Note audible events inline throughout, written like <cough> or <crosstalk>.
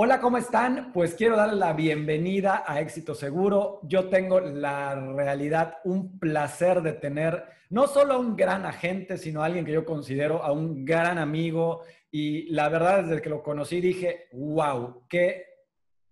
Hola, ¿cómo están? Pues quiero darle la bienvenida a Éxito Seguro. Yo tengo la realidad, un placer de tener no solo un gran agente, sino a alguien que yo considero a un gran amigo. Y la verdad, desde que lo conocí dije, wow, qué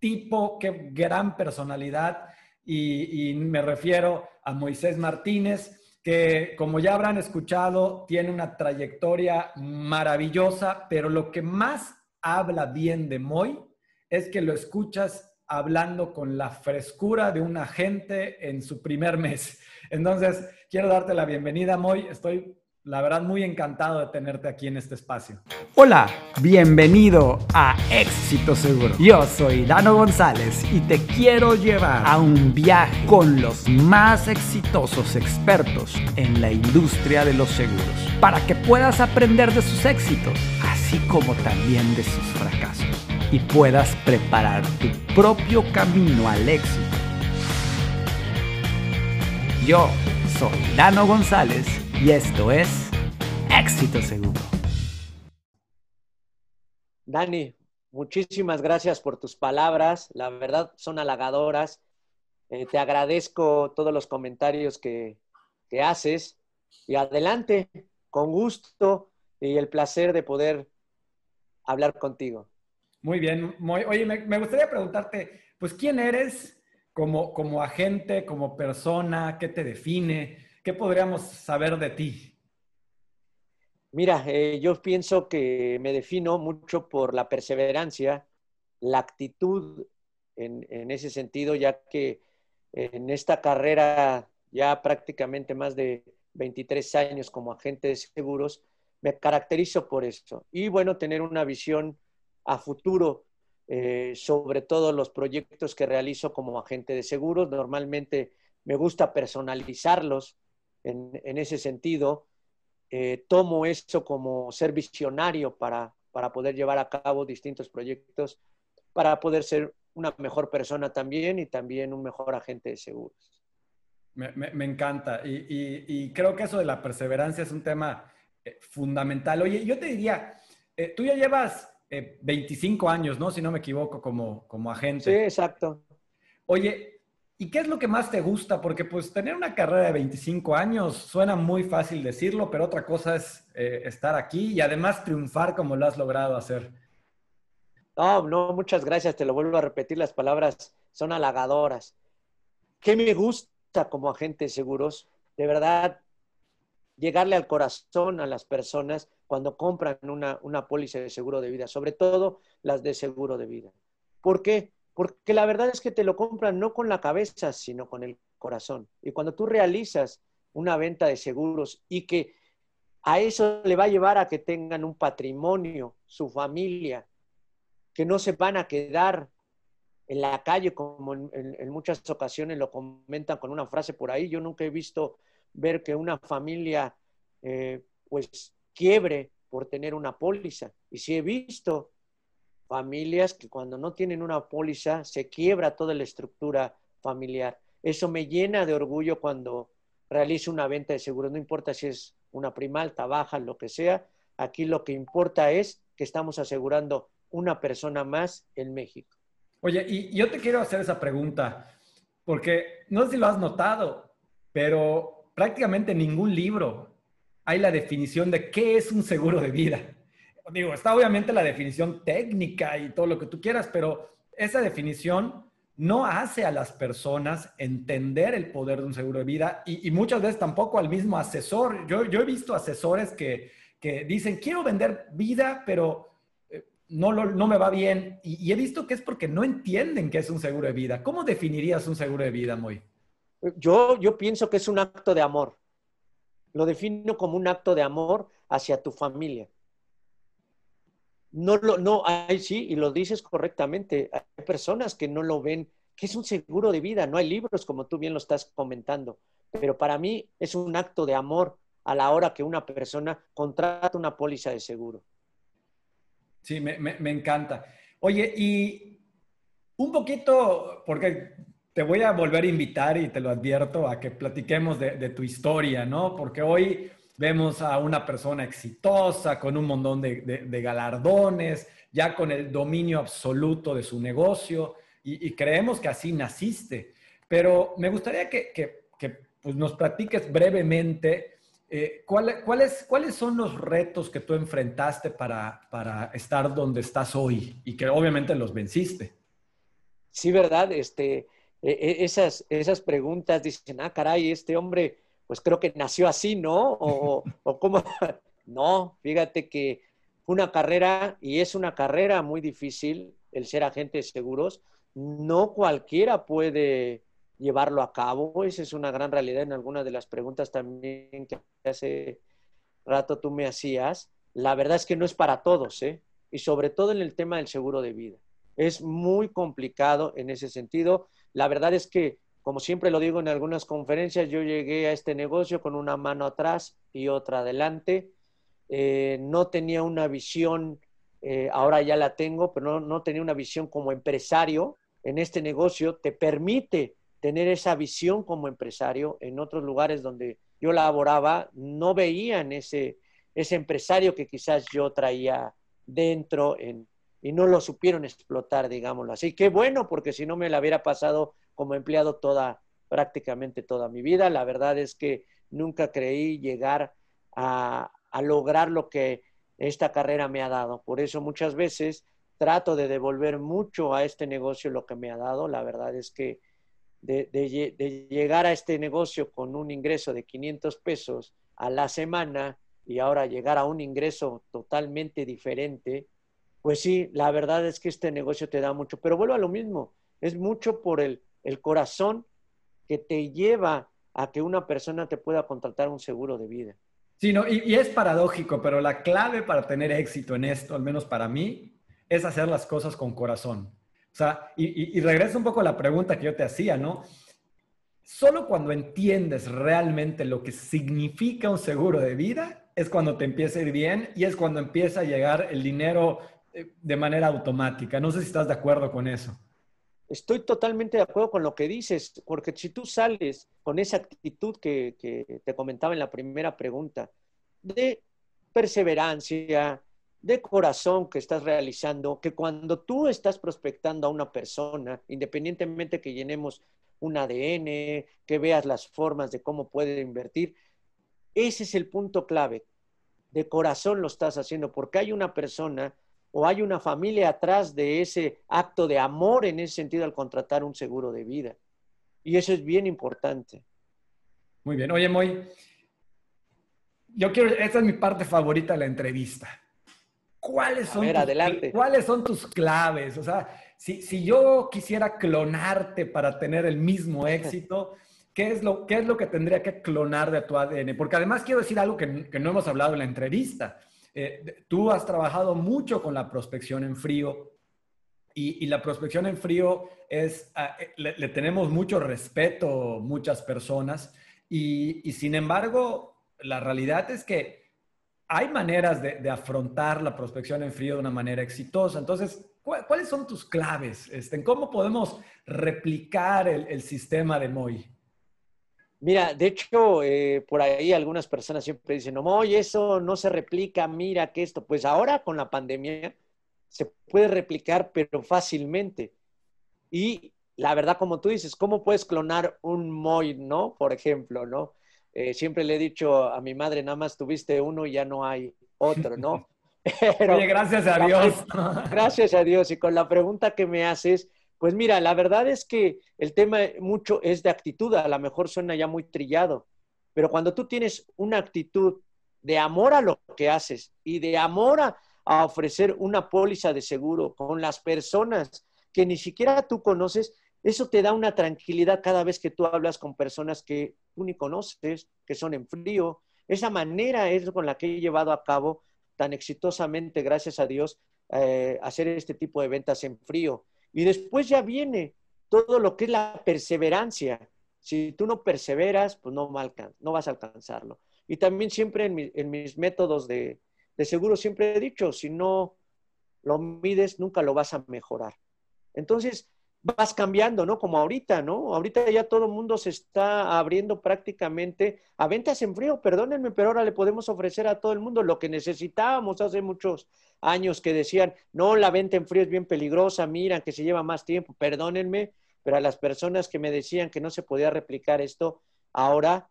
tipo, qué gran personalidad. Y, y me refiero a Moisés Martínez, que como ya habrán escuchado, tiene una trayectoria maravillosa, pero lo que más habla bien de Moy es que lo escuchas hablando con la frescura de un agente en su primer mes. <laughs> Entonces, quiero darte la bienvenida, Moy. Estoy, la verdad, muy encantado de tenerte aquí en este espacio. Hola, bienvenido a Éxito Seguro. Yo soy Dano González y te quiero llevar a un viaje con los más exitosos expertos en la industria de los seguros para que puedas aprender de sus éxitos, así como también de sus fracasos y puedas preparar tu propio camino al éxito. Yo soy Dano González y esto es Éxito Seguro. Dani, muchísimas gracias por tus palabras. La verdad son halagadoras. Eh, te agradezco todos los comentarios que, que haces. Y adelante, con gusto y el placer de poder hablar contigo. Muy bien. oye, me, gustaría preguntarte, pues, ¿quién eres como, como agente, como persona? ¿Qué te define? ¿Qué podríamos saber de ti? Mira, eh, yo pienso que me defino mucho por la perseverancia, la actitud en, en, ese sentido, ya que en esta carrera ya prácticamente más de 23 años como agente de seguros, me caracterizo por eso. Y bueno, tener una visión a futuro eh, sobre todo los proyectos que realizo como agente de seguros. Normalmente me gusta personalizarlos en, ese sentido. Eh, tomo eso como ser visionario para, para poder llevar a cabo distintos proyectos, para poder ser una mejor persona también y también un mejor agente de seguros. Me, encanta y, creo que eso de la perseverancia es un tema eh, fundamental. Oye, yo te diría, tú ya llevas 25 eh, años, ¿no? Si no me equivoco, como, como agente. Sí, exacto. Oye, ¿y qué es lo que más te gusta? Porque pues tener una carrera de 25 años suena muy fácil decirlo, pero otra cosa es eh, estar aquí y además triunfar como lo has logrado hacer. No, no, muchas gracias. Te lo vuelvo a repetir, las palabras son halagadoras. ¿Qué me gusta como agente de seguros? De verdad, llegarle al corazón a las personas cuando compran una, una póliza de seguro de vida, sobre todo las de seguro de vida. ¿Por qué? Porque la verdad es que te lo compran no con la cabeza, sino con el corazón. Y cuando tú realizas una venta de seguros y que a eso le va a llevar a que tengan un patrimonio, su familia, que no se van a quedar en la calle, como en, en, muchas ocasiones lo comentan con una frase por ahí. Yo nunca he visto ver que una familia eh, pues quiebre por tener una póliza. Y si he visto familias que cuando no tienen una póliza se quiebra toda la estructura familiar. Eso me llena de orgullo cuando realizo una venta de seguros. No importa si es una prima alta, baja, lo que sea. Aquí lo que importa es que estamos asegurando una persona más en México. Oye, y yo te quiero hacer esa pregunta, porque no sé si lo has notado, pero prácticamente ningún libro hay la definición de qué es un seguro de vida. Digo, está obviamente la definición técnica y todo lo que tú quieras, pero esa definición no hace a las personas entender el poder de un seguro de vida y, muchas veces tampoco al mismo asesor. Yo, he visto asesores que, que, dicen, quiero vender vida, pero eh, no, no me va bien. Y, y, he visto que es porque no entienden qué es un seguro de vida. ¿Cómo definirías un seguro de vida, Moy? Yo, yo pienso que es un acto de amor. Lo defino como un acto de amor hacia tu familia. No lo, no, hay sí, y lo dices correctamente. Hay personas que no lo ven, que es un seguro de vida. No hay libros, como tú bien lo estás comentando. Pero para mí es un acto de amor a la hora que una persona contrata una póliza de seguro. Sí, me, me encanta. Oye, y un poquito, porque te voy a volver a invitar y te lo advierto a que platiquemos de, tu historia, ¿no? Porque hoy vemos a una persona exitosa con un montón de, galardones, ya con el dominio absoluto de su negocio y, creemos que así naciste. Pero me gustaría que, pues, nos platiques brevemente eh, ¿cuáles, ¿cuáles son los retos que tú enfrentaste para, para estar donde estás hoy y que obviamente los venciste. Sí, ¿verdad? Este, e, e, esas, esas preguntas dicen, ah, caray, este hombre, pues creo que nació así, ¿no? O, o cómo. <laughs> No, fíjate que una carrera y es una carrera muy difícil el ser agente de seguros. No cualquiera puede llevarlo a cabo. Esa es una gran realidad en algunas de las preguntas también que hace rato tú me hacías. La verdad es que no es para todos, ¿eh? Y sobre todo en el tema del seguro de vida. Es muy complicado en ese sentido. La verdad es que, como siempre lo digo en algunas conferencias, yo llegué a este negocio con una mano atrás y otra adelante. Eh, no tenía una visión, eh, ahora ya la tengo, pero no, no tenía una visión como empresario en este negocio. Te permite tener esa visión como empresario. En otros lugares donde yo laboraba, no veían ese, ese empresario que quizás yo traía dentro y no lo supieron explotar, digámoslo así. Qué bueno, porque si no me la hubiera pasado como empleado toda, prácticamente toda mi vida. La verdad es que nunca creí llegar a, a lograr lo que esta carrera me ha dado. Por eso muchas veces trato de devolver mucho a este negocio lo que me ha dado. La verdad es que de, llegar a este negocio con un ingreso de 500 pesos a la semana y ahora llegar a un ingreso totalmente diferente, pues sí, la verdad es que este negocio te da mucho, pero vuelvo a lo mismo, es mucho por el, el corazón que te lleva a que una persona te pueda contratar un seguro de vida. Sí, no, y, es paradójico, pero la clave para tener éxito en esto, al menos para mí, es hacer las cosas con corazón. O sea, y, y, regreso un poco a la pregunta que yo te hacía, ¿no? Solo cuando entiendes realmente lo que significa un seguro de vida es cuando te empieza a ir bien y es cuando empieza a llegar el dinero de manera automática. No sé si estás de acuerdo con eso. Estoy totalmente de acuerdo con lo que dices, porque si tú sales con esa actitud que, te comentaba en la primera pregunta, de perseverancia, de corazón que estás realizando, que cuando tú estás prospectando a una persona, independientemente que llenemos un ADN, que veas las formas de cómo puede invertir, ese es el punto clave. De corazón lo estás haciendo porque hay una persona o hay una familia atrás de ese acto de amor en ese sentido al contratar un seguro de vida. Y eso es bien importante. Muy bien. Oye, Moy, yo quiero, esta es mi parte favorita de la entrevista ¿cuáles son, tus, ¿cuáles son tus claves? O sea, si, si, yo quisiera clonarte para tener el mismo <laughs> éxito, ¿qué es, lo, ¿qué es lo que tendría que clonar de tu ADN? Porque además quiero decir algo que, que no hemos hablado en la entrevista. Eh, tú has trabajado mucho con la prospección en frío y, la prospección en frío es, ah, eh, le, tenemos mucho respeto muchas personas y, y sin embargo, la realidad es que hay maneras de, afrontar la prospección en frío de una manera exitosa. Entonces, ¿cuáles son tus claves? Este, ¿Cómo podemos replicar el, sistema de MOI? Mira, de hecho, eh, por ahí algunas personas siempre dicen, no, Moy, eso no se replica, mira que esto. Pues ahora con la pandemia se puede replicar, pero fácilmente. Y la verdad, como tú dices, ¿cómo puedes clonar un Moy, no? Por ejemplo, ¿no? Eh, siempre le he dicho a mi madre, nada más tuviste uno y ya no hay otro, ¿no? Pero, <laughs> Oye, gracias a <laughs> Dios. Gracias a Dios. Y con la pregunta que me haces, pues mira, la verdad es que el tema mucho es de actitud, a lo mejor suena ya muy trillado, pero cuando tú tienes una actitud de amor a lo que haces y de amor a, ofrecer una póliza de seguro con las personas que ni siquiera tú conoces, eso te da una tranquilidad cada vez que tú hablas con personas que tú ni conoces, que son en frío. Esa manera es con la que he llevado a cabo tan exitosamente, gracias a Dios, eh, hacer este tipo de ventas en frío. Y después ya viene todo lo que es la perseverancia. Si tú no perseveras, pues no, no vas a alcanzarlo. Y también siempre en, mis métodos de, de seguro siempre he dicho, si no lo mides, nunca lo vas a mejorar. Entonces, vas cambiando, ¿no? Como ahorita, ¿no? Ahorita ya todo el mundo se está abriendo prácticamente a ventas en frío, perdónenme, pero ahora le podemos ofrecer a todo el mundo lo que necesitábamos hace muchos años que decían, no, la venta en frío es bien peligrosa, miran que se lleva más tiempo, perdónenme, pero a las personas que me decían que no se podía replicar esto, ahora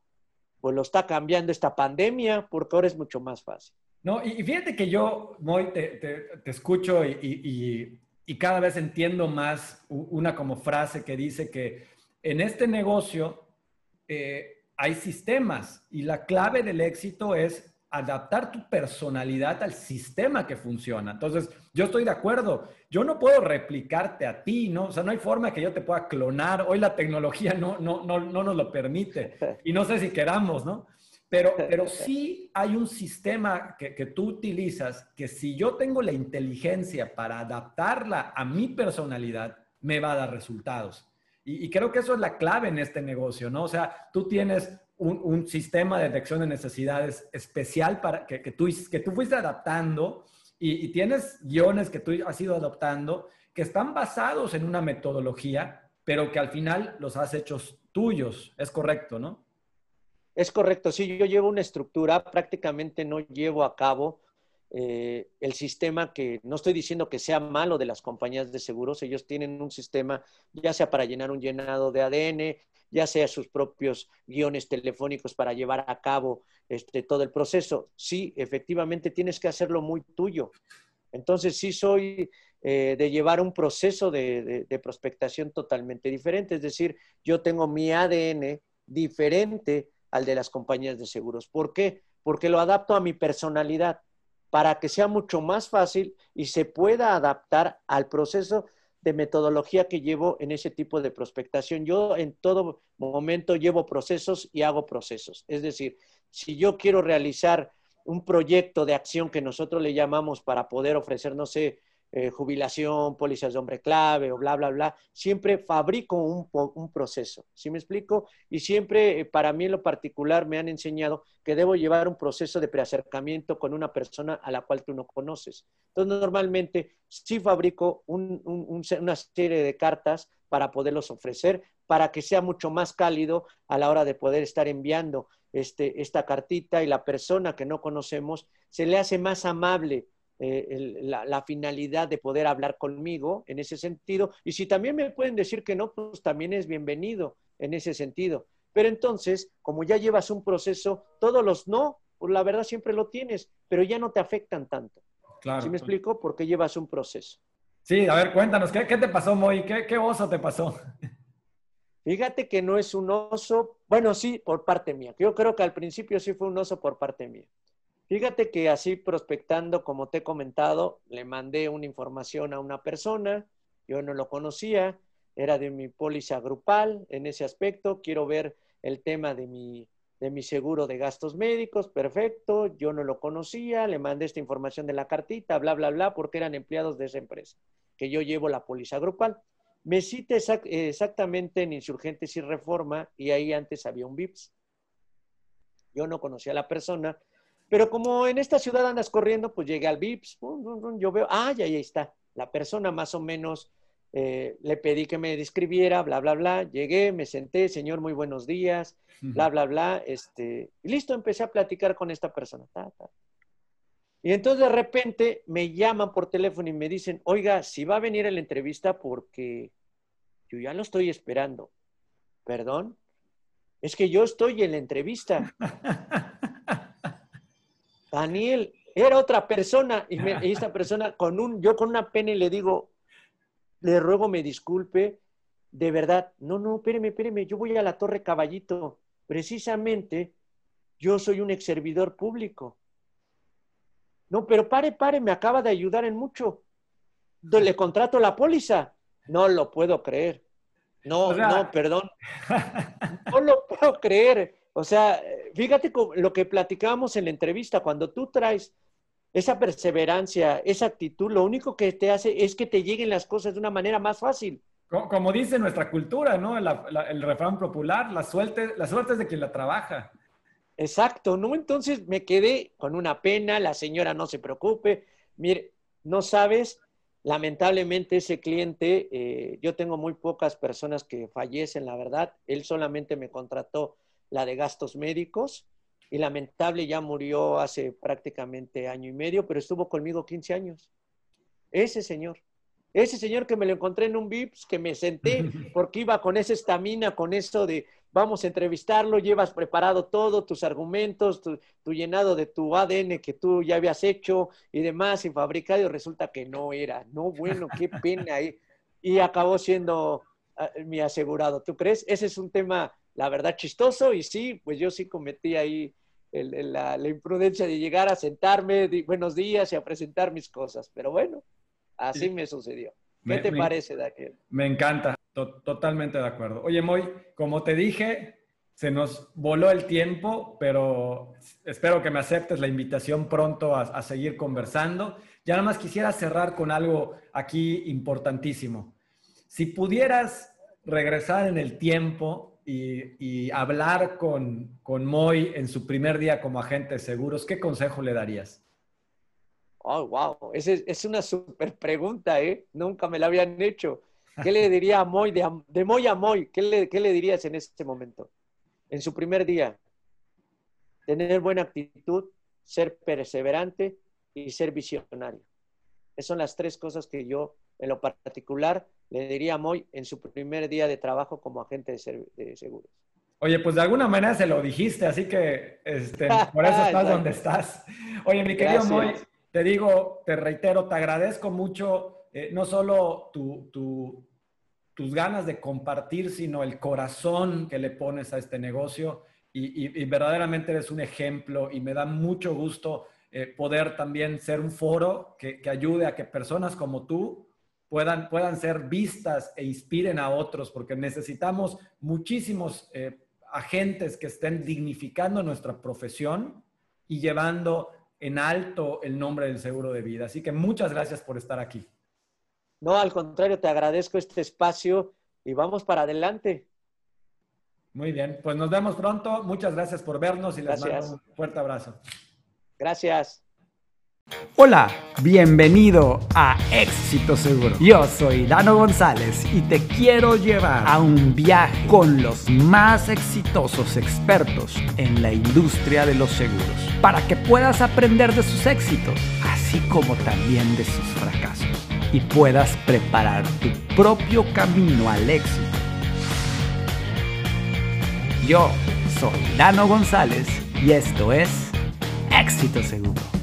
pues lo está cambiando esta pandemia, porque ahora es mucho más fácil. No, y fíjate que yo, Moy, te, escucho y, cada vez entiendo más una como frase que dice que en este negocio eh, hay sistemas y la clave del éxito es adaptar tu personalidad al sistema que funciona. Entonces, yo estoy de acuerdo. Yo no puedo replicarte a ti, ¿no? O sea, no hay forma que yo te pueda clonar. Hoy la tecnología no, no, no, no nos lo permite. Y no sé si queramos, ¿no? Pero, <laughs> pero sí hay un sistema que, que, tú utilizas que si yo tengo la inteligencia para adaptarla a mi personalidad, me va a dar resultados. Y, creo que eso es la clave en este negocio, ¿no? O sea, tú tienes un, un sistema de detección de necesidades especial para que, que, tú, que tú fuiste adaptando y, y tienes guiones que tú has ido adoptando que están basados en una metodología, pero que al final los has hecho tuyos. Es correcto, ¿no? Es correcto, sí, yo llevo una estructura, prácticamente no llevo a cabo eh, el sistema que, no estoy diciendo que sea malo de las compañías de seguros, ellos tienen un sistema ya sea para llenar un llenado de ADN, ya sea sus propios guiones telefónicos para llevar a cabo este, todo el proceso. Sí, efectivamente tienes que hacerlo muy tuyo. Entonces sí soy eh, de llevar un proceso de prospectación totalmente diferente, es decir, yo tengo mi ADN diferente al de las compañías de seguros. ¿Por qué? Porque lo adapto a mi personalidad para que sea mucho más fácil y se pueda adaptar al proceso de metodología que llevo en ese tipo de prospectación. Yo en todo momento llevo procesos y hago procesos. Es decir, si yo quiero realizar un proyecto de acción que nosotros le llamamos para poder ofrecer, no sé, eh, jubilación, pólizas de hombre clave o bla, bla, bla, siempre fabrico un, proceso. ¿Sí me explico? Y siempre, eh, para mí en lo particular, me han enseñado que debo llevar un proceso de preacercamiento con una persona a la cual tú no conoces. Entonces, normalmente sí fabrico una serie de cartas para poderlos ofrecer, para que sea mucho más cálido a la hora de poder estar enviando este, esta cartita y la persona que no conocemos se le hace más amable eh, la, finalidad de poder hablar conmigo en ese sentido. Y si también me pueden decir que no, pues también es bienvenido en ese sentido. Pero entonces, como ya llevas un proceso, todos los no, pues la verdad siempre lo tienes, pero ya no te afectan tanto. Claro. ¿Sí me explico? Porque llevas un proceso. Sí, a ver, cuéntanos, ¿qué, te pasó, Moy? ¿Qué, ¿Qué oso te pasó? <laughs> Fíjate que no es un oso, bueno, sí, por parte mía. Yo creo que al principio sí fue un oso por parte mía. Fíjate que así prospectando, como te he comentado, le mandé una información a una persona, yo no lo conocía, era de mi póliza grupal en ese aspecto, quiero ver el tema de mi, de mi seguro de gastos médicos, perfecto, yo no lo conocía, le mandé esta información de la cartita, bla, bla, bla, porque eran empleados de esa empresa, que yo llevo la póliza grupal. Me cita exactamente en Insurgentes y Reforma y ahí antes había un VIPS. Yo no conocía a la persona, pero como en esta ciudad andas corriendo, pues llegué al VIPS, yo veo, ah, ya ahí está. La persona más o menos eh, le pedí que me describiera, bla, bla, bla. Llegué, me senté, señor, muy buenos días, bla, bla, bla. Este, y listo, empecé a platicar con esta persona. Y entonces de repente me llaman por teléfono y me dicen, oiga, si va a venir a la entrevista porque yo ya lo estoy esperando. Perdón, es que yo estoy en la entrevista. <laughs> Daniel, era otra persona. Y, esta <laughs> persona, con un, yo con una pena y le digo, le ruego me disculpe, de verdad, no, no, espéreme, espéreme, yo voy a la Torre Caballito. Precisamente, yo soy un ex servidor público. No, pero pare, pare, me acaba de ayudar en mucho. Le contrato la póliza. No lo puedo creer. No, no, perdón. <laughs> No lo puedo creer. O sea, fíjate lo que platicábamos en la entrevista, cuando tú traes esa perseverancia, esa actitud, lo único que te hace es que te lleguen las cosas de una manera más fácil. Como, dice nuestra cultura, ¿no? el refrán popular, la suerte, la suerte es de quien la trabaja. Exacto, ¿no? Entonces me quedé con una pena, la señora no se preocupe, mire, no sabes lamentablemente ese cliente, eh, yo tengo muy pocas personas que fallecen, la verdad. Él solamente me contrató la de gastos médicos y lamentable ya murió hace prácticamente año y medio, pero estuvo conmigo 15 años. Ese señor. Ese señor que me lo encontré en un VIPS, que me senté <laughs> porque iba con esa estamina, con eso de vamos a entrevistarlo, llevas preparado todo, tus argumentos, tu, llenado de tu ADN que tú ya habías hecho y demás y fabricado, y resulta que no era. No, bueno, qué pena ahí. Y acabó siendo ah, mi asegurado. ¿Tú crees? Ese es un tema, la verdad, chistoso y sí, pues yo sí cometí ahí la, imprudencia de llegar a sentarme, buenos días y a presentar mis cosas. Pero bueno, Así me sucedió. ¿Qué te parece, Daniel? Me encanta, totalmente de acuerdo. Oye, Moy, como te dije, se nos voló el tiempo, pero espero que me aceptes la invitación pronto a, seguir conversando. Ya nada más quisiera cerrar con algo aquí importantísimo. Si pudieras regresar en el tiempo y, hablar con, con Moy en su primer día como agente de seguros, ¿qué consejo le darías? Oh, wow, es, es una super pregunta, ¿eh? Nunca me la habían hecho. ¿Qué le diría a Moy, de, de Moy a Moy? ¿Qué le, ¿Qué le dirías en este momento? En su primer día. Tener buena actitud, ser perseverante y ser visionario. Esas son las tres cosas que yo, en lo particular, le diría a Moy en su primer día de trabajo como agente de, seguros. Oye, pues de alguna manera se lo dijiste, así que este, <laughs> por eso estás donde estás. Oye, mi querido Moy, te digo, te reitero, te agradezco mucho eh, no solo tus ganas de compartir, sino el corazón que le pones a este negocio. Y, verdaderamente eres un ejemplo y me da mucho gusto eh, poder también ser un foro que, ayude a que personas como tú puedan, puedan ser vistas e inspiren a otros, porque necesitamos muchísimos eh, agentes que estén dignificando nuestra profesión y llevando en alto el nombre del seguro de vida. Así que muchas gracias por estar aquí. No, al contrario, te agradezco este espacio y vamos para adelante. Muy bien, pues nos vemos pronto. Muchas gracias por vernos y les mando un fuerte abrazo. Gracias. Hola, bienvenido a Éxito Seguro. Yo soy Dano González y te quiero llevar a un viaje con los más exitosos expertos en la industria de los seguros para que puedas aprender de sus éxitos, así como también de sus fracasos y puedas preparar tu propio camino al éxito. Yo soy Dano González y esto es Éxito Seguro.